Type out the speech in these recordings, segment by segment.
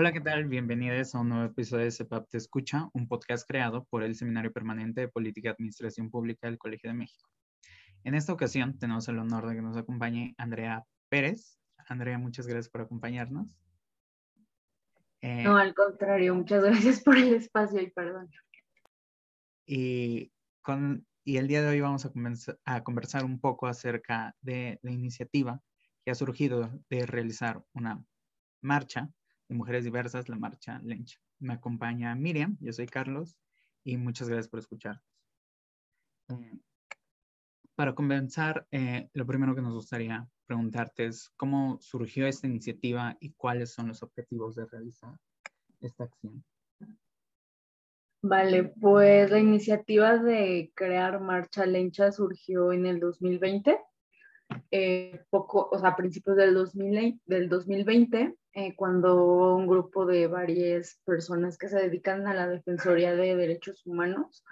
Hola, ¿qué tal? Bienvenidos a un nuevo episodio de CEPAP Te Escucha, un podcast creado por el Seminario Permanente de Política y Administración Pública del Colegio de México. En esta ocasión tenemos el honor de que nos acompañe Andrea Pérez. Andrea, muchas gracias por acompañarnos. Eh, no, al contrario, muchas gracias por el espacio y perdón. Y, con, y el día de hoy vamos a, a conversar un poco acerca de la iniciativa que ha surgido de realizar una marcha de mujeres diversas, la marcha Lencha. Me acompaña Miriam, yo soy Carlos y muchas gracias por escucharnos. Eh, para comenzar, eh, lo primero que nos gustaría preguntarte es cómo surgió esta iniciativa y cuáles son los objetivos de realizar esta acción. Vale, pues la iniciativa de crear Marcha Lencha surgió en el 2020, eh, poco, o sea, a principios del, 2000, del 2020, eh, cuando un grupo de varias personas que se dedican a la Defensoría de Derechos Humanos,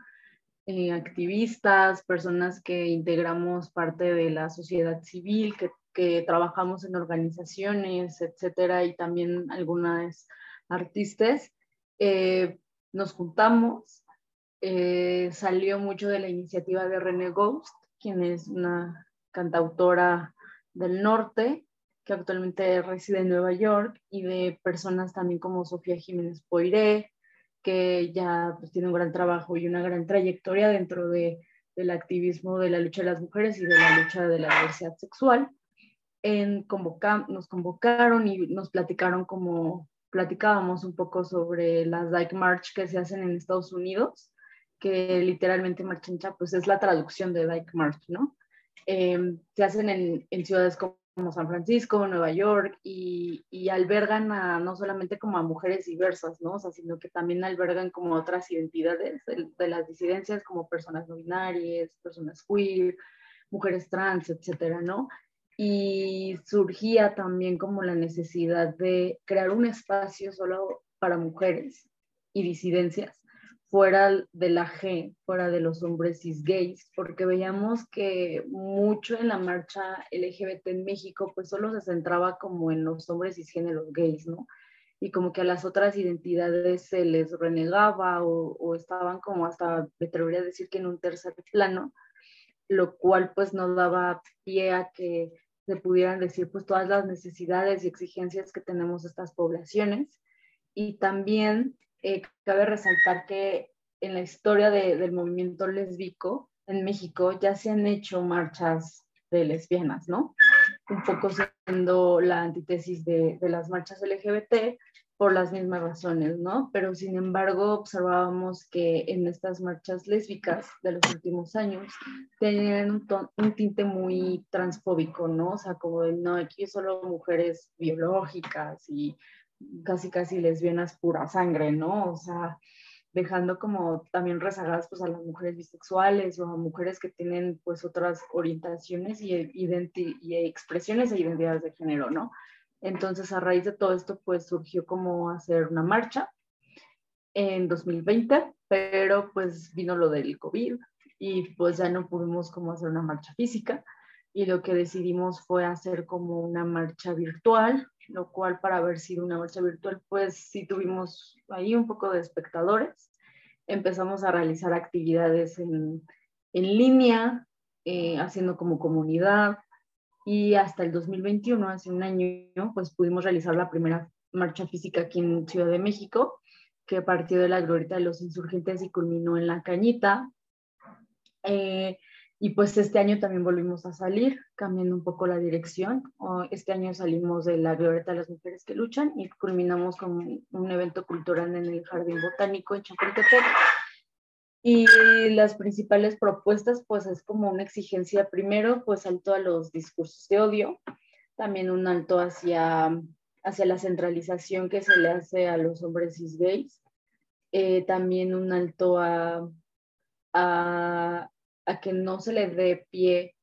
eh, activistas, personas que integramos parte de la sociedad civil, que, que trabajamos en organizaciones, etcétera, y también algunas artistas, nos juntamos, eh, salió mucho de la iniciativa de René Ghost, quien es una cantautora del norte, que actualmente reside en Nueva York, y de personas también como Sofía Jiménez Poiré, que ya pues, tiene un gran trabajo y una gran trayectoria dentro de, del activismo de la lucha de las mujeres y de la lucha de la diversidad sexual. En convoca nos convocaron y nos platicaron como platicábamos un poco sobre las Dyke March que se hacen en Estados Unidos, que literalmente Marchincha pues es la traducción de Dyke March, ¿no? Em, se hacen en, en, ciudades como San Francisco, Nueva York y, albergan a, no solamente como a mujeres diversas, ¿no? Sino que también albergan como otras identidades de, de las disidencias como personas no binarias, personas queer, mujeres trans, etcétera, ¿no? y surgía también como la necesidad de crear un espacio solo para mujeres y disidencias fuera de la G, fuera de los hombres cis gays, porque veíamos que mucho en la marcha LGBT en México pues solo se centraba como en los hombres cisgéneros gays, ¿no? Y como que a las otras identidades se les renegaba o, o estaban como hasta, me atrevería a decir que en un tercer plano, lo cual pues no daba pie a que se pudieran decir pues todas las necesidades y exigencias que tenemos estas poblaciones. Y también eh, cabe resaltar que en la historia del movimiento lésbico en México ya se han hecho marchas de lesbianas, ¿no? Un poco siendo la antítesis de, de las marchas LGBT, por las mismas razones, ¿no? Pero sin embargo observábamos que en estas marchas lésbicas de los últimos años tenían un, un tinte muy transfóbico, ¿no? O sea, como de, no, aquí solo mujeres biológicas y casi casi lesbianas pura sangre, ¿no? O sea, dejando como también rezagadas pues a las mujeres bisexuales o a mujeres que tienen pues otras orientaciones y, y expresiones e identidades de género, ¿no? Entonces, a raíz de todo esto, pues surgió como hacer una marcha en 2020, pero pues vino lo del COVID y pues ya no pudimos como hacer una marcha física y lo que decidimos fue hacer como una marcha virtual, lo cual para haber sido una marcha virtual, pues sí tuvimos ahí un poco de espectadores. Empezamos a realizar actividades en, en línea, eh, haciendo como comunidad, y hasta el 2021, hace un año, pues pudimos realizar la primera marcha física aquí en Ciudad de México, que partió de la glorieta de los insurgentes y culminó en la cañita. Eh, y pues este año también volvimos a salir, cambiando un poco la dirección. Este año salimos de la glorieta de las mujeres que luchan y culminamos con un evento cultural en el Jardín Botánico en Chapultepec y las principales propuestas, pues es como una exigencia, primero, pues alto a los discursos de odio, también un alto hacia, hacia la centralización que se le hace a los hombres cis gays, eh, también un alto a, a, a, que no se le dé pie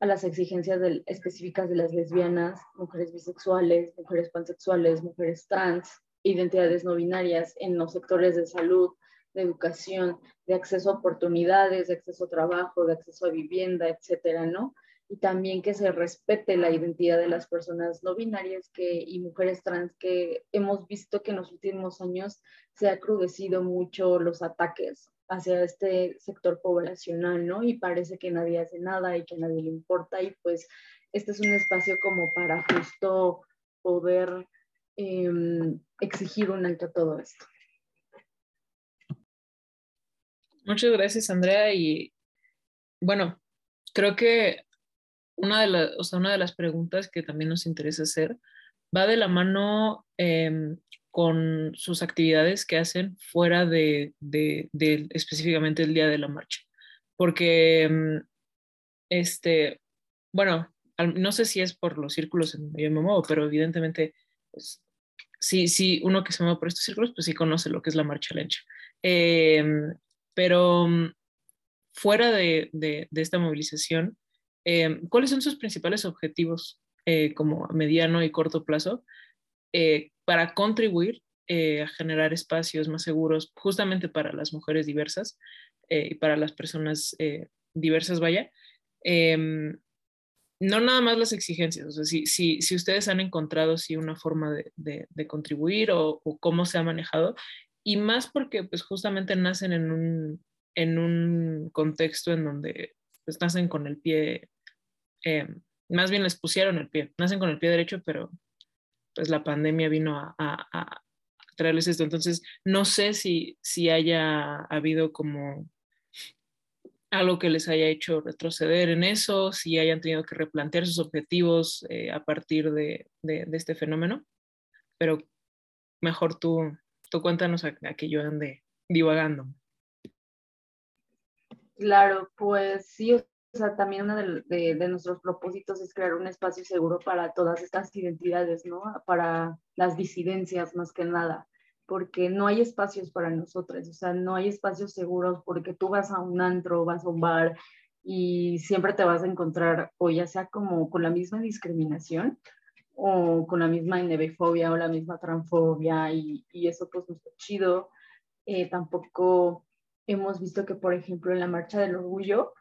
a las exigencias específicas de las lesbianas, mujeres bisexuales, mujeres pansexuales, mujeres trans, identidades no binarias en los sectores de salud, de educación, de acceso a oportunidades, de acceso a trabajo, de acceso a vivienda, etcétera, ¿no? y también que se respete la identidad de las personas no binarias que, y mujeres trans que hemos visto que en los últimos años se ha crudecido mucho los ataques hacia este sector poblacional, ¿no? Y parece que nadie hace nada y que nadie le importa y pues este es un espacio como para justo poder em, exigir un alto a todo esto. Muchas gracias, Andrea. Y bueno, creo que una de, una de las preguntas que también nos interesa hacer va de la mano em, con sus actividades que hacen fuera de, específicamente el día de la marcha. Porque, em, este, bueno, no sé si es por los círculos en donde yo me muevo, pero evidentemente, pues, sí, sí, uno que se mueve por estos círculos, pues sí conoce lo que es la marcha lencha. Em, pero fuera de, esta movilización, Em, ¿Cuáles son sus principales objetivos eh, como a mediano y corto plazo eh, para contribuir eh, a generar espacios más seguros justamente para las mujeres diversas y para las personas diversas, vaya? Em, no nada más las exigencias, o sea, si, si, si ustedes han encontrado sí, una forma de, de, contribuir o, cómo se ha manejado, y más porque pues justamente nacen en un, en un contexto en donde pues nacen con el pie eh, más bien les pusieron el pie, nacen con el pie derecho, pero pues la pandemia vino a, traerles esto. Entonces, no sé si, si haya habido como algo que les haya hecho retroceder en eso, si hayan tenido que replantear sus objetivos eh, a partir de, este fenómeno, pero mejor tú, tú cuéntanos a, a que yo ande divagando. Claro, pues sí, sea, también uno de, de, nuestros propósitos es crear un espacio seguro para todas estas identidades, ¿no? Para las disidencias más que nada, porque no hay espacios para nosotras, o sea, no hay espacios seguros porque tú vas a un antro, vas a un bar y siempre te vas a encontrar o ya sea como con la misma discriminación o con la misma NBfobia o la misma transfobia y, y eso pues no está chido. Eh, tampoco hemos visto que, por ejemplo, en la Marcha del Orgullo,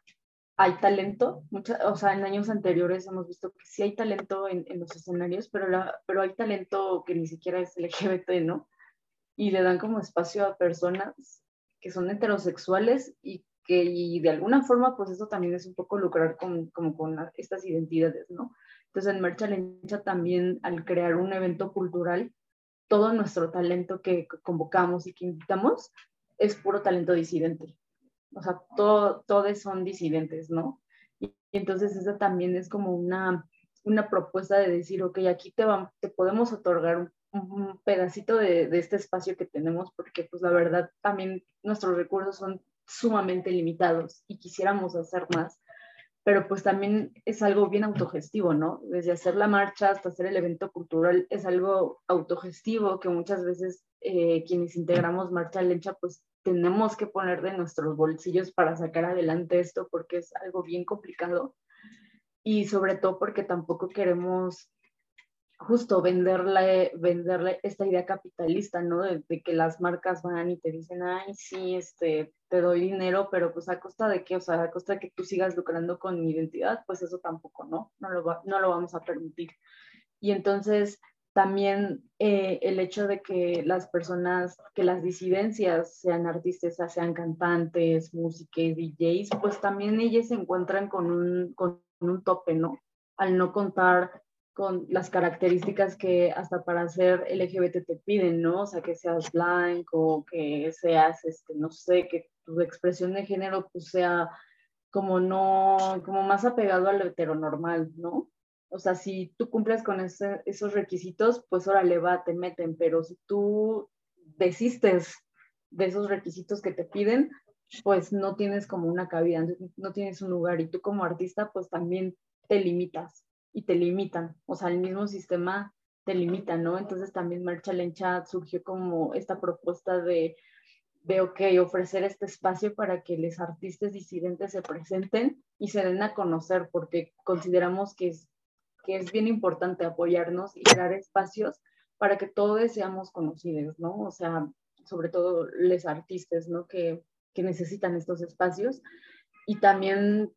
hay talento, o sea, en años anteriores hemos visto que sí hay talento en, los escenarios, pero, la, pero hay talento que ni siquiera es LGBT, ¿no? Y le dan como espacio a personas que son heterosexuales y que y de alguna forma, pues eso también es un poco lucrar con, como con estas identidades, ¿no? Entonces en Marcha Lencha también al crear un evento cultural, todo nuestro talento que convocamos y que invitamos es puro talento disidente o sea, todo, todos son disidentes, ¿no? Y, entonces esa también es como una, una propuesta de decir, ok, aquí te, vamos, te podemos otorgar un, pedacito de, de, este espacio que tenemos, porque pues la verdad también nuestros recursos son sumamente limitados y quisiéramos hacer más, pero pues también es algo bien autogestivo, ¿no? Desde hacer la marcha hasta hacer el evento cultural es algo autogestivo que muchas veces eh, quienes integramos Marcha Lencha pues tenemos que poner de nuestros bolsillos para sacar adelante esto porque es algo bien complicado y sobre todo porque tampoco queremos justo venderle, venderle esta idea capitalista, ¿no? De, que las marcas van y te dicen, ay, sí, este, te doy dinero, pero pues a costa de qué, o sea, a costa de que tú sigas lucrando con mi identidad, pues eso tampoco, ¿no? No lo, no lo vamos a permitir. Y entonces también eh, el hecho de que las personas, que las disidencias, sean artistas, sean cantantes, músicos, DJs, pues también ellas se encuentran con un, con un tope, ¿no? Al no contar con las características que hasta para ser LGBT te piden, ¿no? O sea, que seas blanco, que seas, este, no sé, que tu expresión de género pues sea como no, como más apegado a lo heteronormal, ¿no? O sea, si tú cumples con esos requisitos, pues órale, va, te meten, pero si tú desistes de esos requisitos que te piden, pues no tienes como una cabida, no tienes un lugar y tú como artista pues también te limitas y te limitan, o sea, el mismo sistema te limita, ¿no? Entonces también Marcha Lencha surgió como esta propuesta de, de, ok, ofrecer este espacio para que los artistas disidentes se presenten y se den a conocer, porque consideramos que es que es bien importante apoyarnos y crear espacios para que todos seamos conocidos, ¿no? O sea, sobre todo los artistas, ¿no? Que, que necesitan estos espacios y también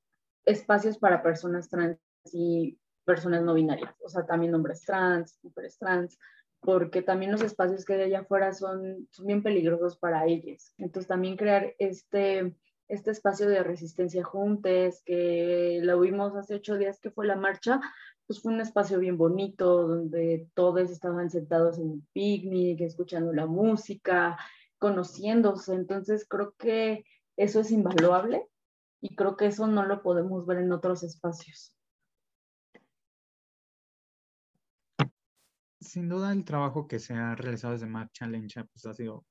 espacios para personas trans y personas no binarias, o sea, también hombres trans, mujeres trans, porque también los espacios que hay allá afuera son, son bien peligrosos para ellos. Entonces también crear este, este espacio de resistencia juntos, que lo vimos hace ocho días que fue la marcha, pues fue un espacio bien bonito, donde todos estaban sentados en un picnic, escuchando la música, conociéndose. Entonces creo que eso es invaluable y creo que eso no lo podemos ver en otros espacios. Sin duda el trabajo que se ha realizado desde Marcha Lencha pues ha sido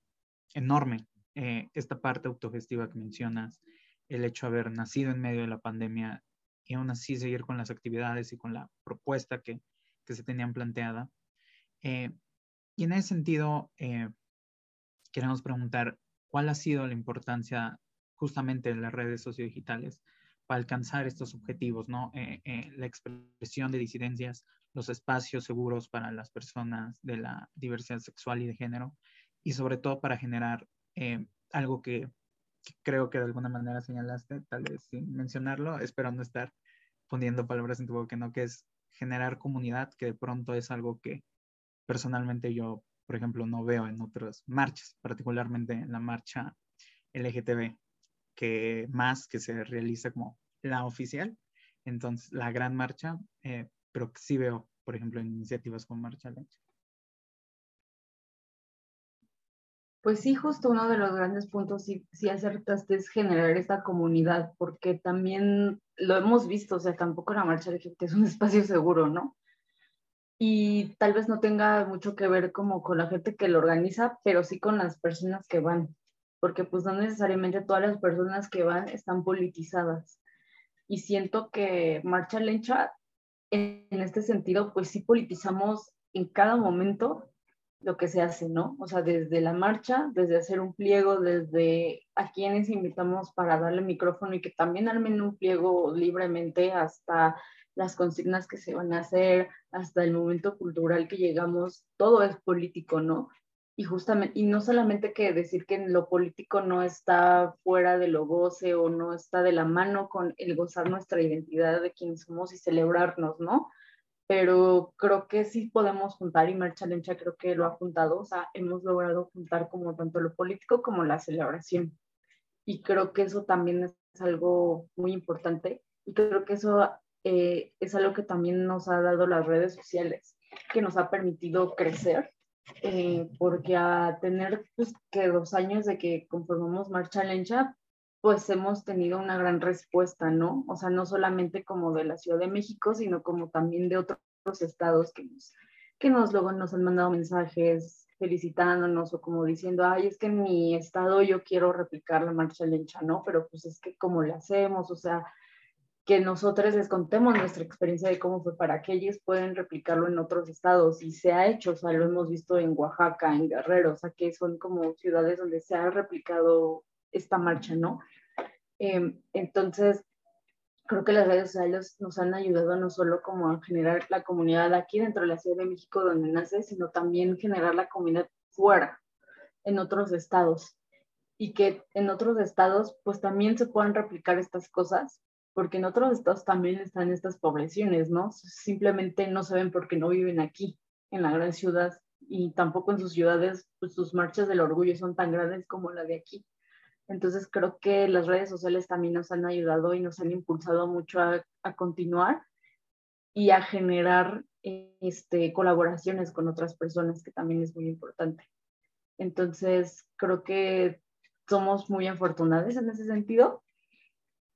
enorme. Eh, esta parte autogestiva que mencionas, el hecho de haber nacido en medio de la pandemia y aún así seguir con las actividades y con la propuesta que, que se tenían planteada. Eh, y en ese sentido, eh, queremos preguntar cuál ha sido la importancia justamente de las redes sociodigitales para alcanzar estos objetivos, ¿no? Eh, la expresión de disidencias, los espacios seguros para las personas de la diversidad sexual y de género, y sobre todo para generar algo que creo que de alguna manera señalaste, tal vez sin mencionarlo, espero no estar poniendo palabras en tu boca, ¿no? Que es generar comunidad, que de pronto es algo que personalmente yo, por ejemplo, no veo en otras marchas, particularmente en la marcha LGTB, que más que se realiza como la oficial, entonces la gran marcha, eh, pero sí veo, por ejemplo, iniciativas como Marcha Lencha. Pues sí, justo uno de los grandes puntos, sí, sí acertaste, es generar esta comunidad, porque también lo hemos visto, o sea, tampoco la marcha gente es un espacio seguro, ¿no? Y tal vez no tenga mucho que ver como con la gente que lo organiza, pero sí con las personas que van, porque pues no necesariamente todas las personas que van están politizadas. Y siento que Marcha Lencha, en, en este sentido, pues sí politizamos en cada momento lo que se hace, ¿no? O sea, desde la marcha, desde hacer un pliego, desde a quienes invitamos para darle micrófono y que también armen un pliego libremente hasta las consignas que se van a hacer, hasta el momento cultural que llegamos, todo es político, ¿no? Y justamente, y no solamente que decir que lo político no está fuera de lo goce o no está de la mano con el gozar nuestra identidad de quienes somos y celebrarnos, ¿no? pero creo que sí podemos juntar y Marcha Lencha creo que lo ha juntado, o sea, hemos logrado juntar como tanto lo político como la celebración. Y creo que eso también es algo muy importante y creo que eso eh, es algo que también nos ha dado las redes sociales, que nos ha permitido crecer, eh, porque a tener pues, que dos años de que conformamos Marcha Lencha, pues hemos tenido una gran respuesta, ¿no? O sea, no solamente como de la Ciudad de México, sino como también de otros estados que nos, que nos luego nos han mandado mensajes felicitándonos o como diciendo, ay, es que en mi estado yo quiero replicar la marcha lencha, ¿no? Pero pues es que cómo le hacemos, o sea, que nosotros les contemos nuestra experiencia de cómo fue para que ellos pueden replicarlo en otros estados y se ha hecho, o sea, lo hemos visto en Oaxaca, en Guerrero, o sea, que son como ciudades donde se ha replicado esta marcha, ¿no? Em, entonces, creo que las redes sociales nos han ayudado no solo como a generar la comunidad aquí dentro de la Ciudad de México donde nace, sino también generar la comunidad fuera, en otros estados. Y que en otros estados pues también se puedan replicar estas cosas, porque en otros estados también están estas poblaciones, ¿no? Simplemente no se ven porque no viven aquí, en la gran ciudad, y tampoco en sus ciudades, pues sus marchas del orgullo son tan grandes como la de aquí. Entonces creo que las redes sociales también nos han ayudado y nos han impulsado mucho a, continuar y a generar este, colaboraciones con otras personas, que también es muy importante. Entonces creo que somos muy afortunados en ese sentido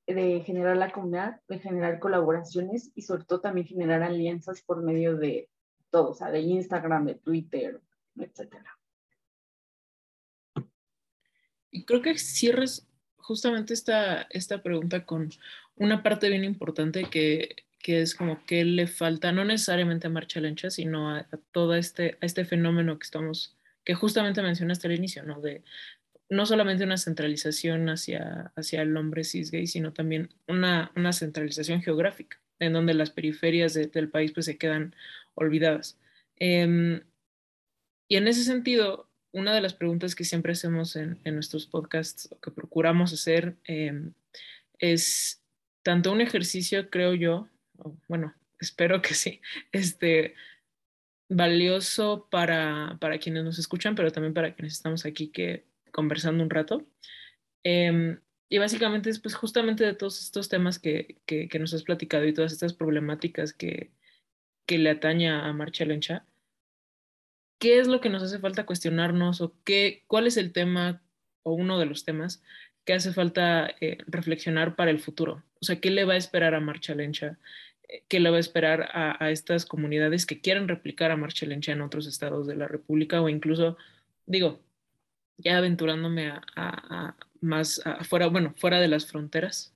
de generar la comunidad, de generar colaboraciones y sobre todo también generar alianzas por medio de todo, o sea, de Instagram, de Twitter, etcétera. Y creo que cierres justamente esta, esta pregunta con una parte bien importante que, que es como que le falta, no necesariamente a Marcha Lencha, sino a, todo este, a este fenómeno que estamos, que justamente mencionaste al inicio, ¿no? De no solamente una centralización hacia, hacia el hombre cis gay, sino también una, una centralización geográfica, en donde las periferias del país pues se quedan olvidadas. Em, y en ese sentido, una de las preguntas que siempre hacemos en, nuestros podcasts, o que procuramos hacer, em, es tanto un ejercicio, creo yo, bueno, espero que sí, este, valioso para, para quienes nos escuchan, pero también para quienes estamos aquí que conversando un rato. Em, y básicamente es pues justamente de todos estos temas que, que, nos has platicado y todas estas problemáticas que, que le ataña a Marcha Lencha, ¿qué es lo que nos hace falta cuestionarnos o qué, cuál es el tema o uno de los temas que hace falta eh, reflexionar para el futuro? O sea, ¿qué le va a esperar a Marcha Lencha? Eh, ¿Qué le va a esperar a, a estas comunidades que quieren replicar a Marcha Lencha en otros estados de la República o incluso, digo, ya aventurándome a, a, más afuera, bueno, fuera de las fronteras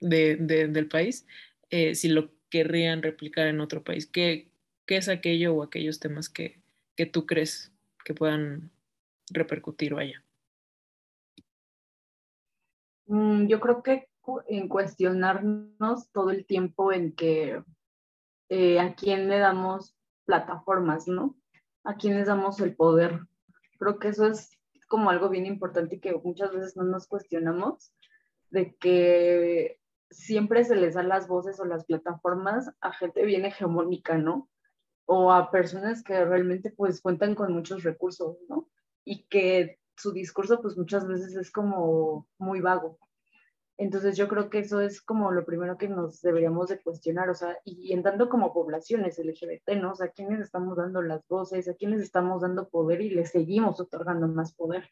de, de, del país, eh, si lo querrían replicar en otro país. ¿Qué, qué es aquello o aquellos temas que, que tú crees que puedan repercutir vaya? Mm, yo creo que en cuestionarnos todo el tiempo en que eh, a quién le damos plataformas, ¿no? A quién les damos el poder. Creo que eso es como algo bien importante y que muchas veces no nos cuestionamos, de que siempre se les dan las voces o las plataformas a gente bien hegemónica, ¿no? O a personas que realmente pues cuentan con muchos recursos, ¿no? Y que su discurso pues muchas veces es como muy vago. Entonces yo creo que eso es como lo primero que nos deberíamos de cuestionar, o sea, y en tanto como poblaciones LGBT, ¿no? ¿a quiénes estamos dando las voces? ¿A quiénes estamos dando poder y les seguimos otorgando más poder?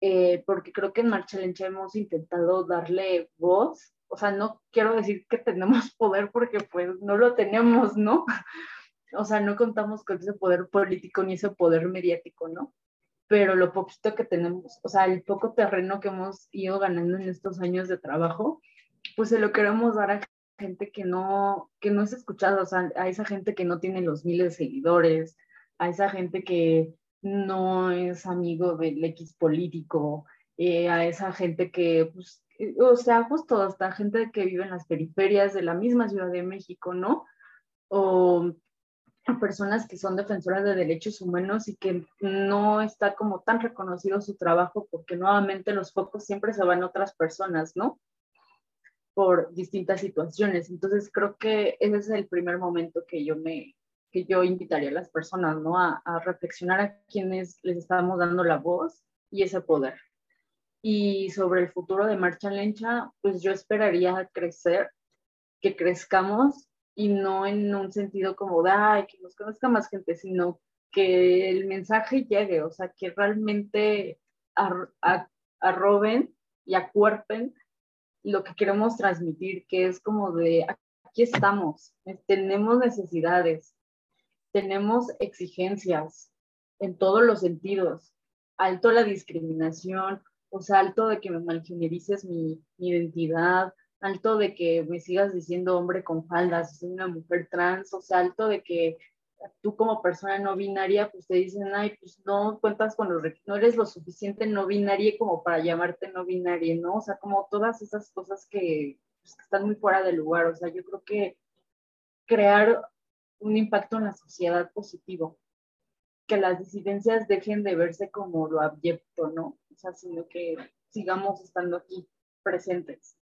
Eh, porque creo que en Marcha Lencha hemos intentado darle voz, o sea, no quiero decir que tenemos poder porque pues no lo tenemos, ¿no? O sea, no contamos con ese poder político ni ese poder mediático, ¿no? Pero lo poquito que tenemos, o sea, el poco terreno que hemos ido ganando en estos años de trabajo, pues se lo queremos dar a gente que no, que no es escuchada, o sea, a esa gente que no tiene los miles de seguidores, a esa gente que no es amigo del X político, eh, a esa gente que, pues, eh, o sea, justo hasta gente que vive en las periferias de la misma Ciudad de México, ¿no? O personas que son defensoras de derechos humanos y que no está como tan reconocido su trabajo porque nuevamente los focos siempre se van a otras personas, ¿no? Por distintas situaciones. Entonces creo que ese es el primer momento que yo me que yo invitaría a las personas, ¿no? A, a reflexionar a quienes les estamos dando la voz y ese poder. Y sobre el futuro de Marcha Lencha, pues yo esperaría crecer, que crezcamos y no en un sentido como ay, que nos conozca más gente, sino que el mensaje llegue, o sea, que realmente arroben y acuerpen lo que queremos transmitir, que es como de, aquí estamos, tenemos necesidades, tenemos exigencias en todos los sentidos, alto la discriminación, o sea, alto de que me malgenerices mi, mi identidad, alto de que me sigas diciendo hombre con faldas, soy una mujer trans, o sea, alto de que tú como persona no binaria, pues te dicen, ay, pues no cuentas con los no eres lo suficiente no binaria como para llamarte no binaria, ¿no? O sea, como todas esas cosas que, pues, que están muy fuera de lugar, o sea, yo creo que crear un impacto en la sociedad positivo, que las disidencias dejen de verse como lo abyecto, ¿no? O sea, sino que sigamos estando aquí presentes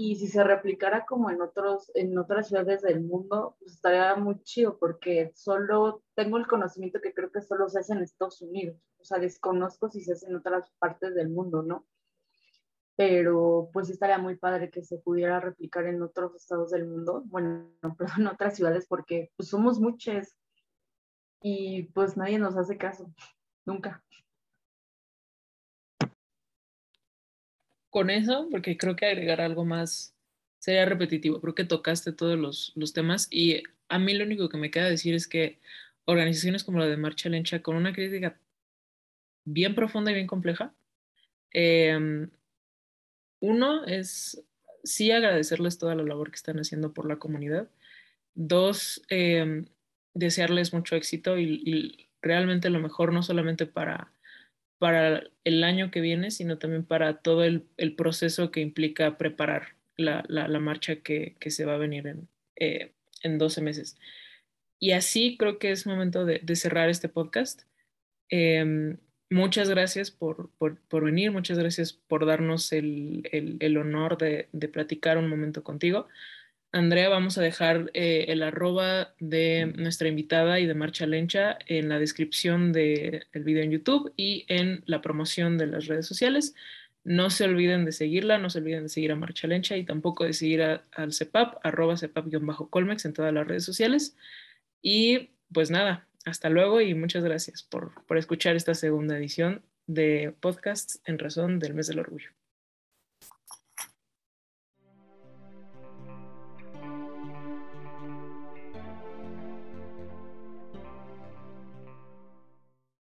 y si se replicara como en, otros, en otras ciudades del mundo, pues estaría muy chido porque solo tengo el conocimiento que creo que solo se hace en Estados Unidos. O sea, desconozco si se hace en otras partes del mundo, ¿no? Pero pues estaría muy padre que se pudiera replicar en otros estados del mundo, bueno, pero en otras ciudades porque pues somos muchos y pues nadie nos hace caso, nunca. Con eso, porque creo que agregar algo más sería repetitivo. Creo que tocaste todos los, temas y a mí lo único que me queda decir es que organizaciones como la de Marcha Lencha, con una crítica bien profunda y bien compleja, eh, uno es sí agradecerles toda la labor que están haciendo por la comunidad. Dos, eh, desearles mucho éxito y, realmente lo mejor, no solamente para para el año que viene, sino también para todo el, proceso que implica preparar la, la, marcha que, que, se va a venir en, eh, en 12 meses. Y así creo que es momento de, de cerrar este podcast. Eh, muchas gracias por, por, por, venir, muchas gracias por darnos el, el, el honor de, de, platicar un momento contigo. Andrea, vamos a dejar eh, el arroba de nuestra invitada y de Marcha Lencha en la descripción del video en YouTube y en la promoción de las redes sociales. No se olviden de seguirla, no se olviden de seguir a Marcha Lencha y tampoco de seguir al CEPAP, arroba CEPAP-Colmex en todas las redes sociales. Y pues nada, hasta luego y muchas gracias por, por escuchar esta segunda edición de podcasts en razón del mes del orgullo.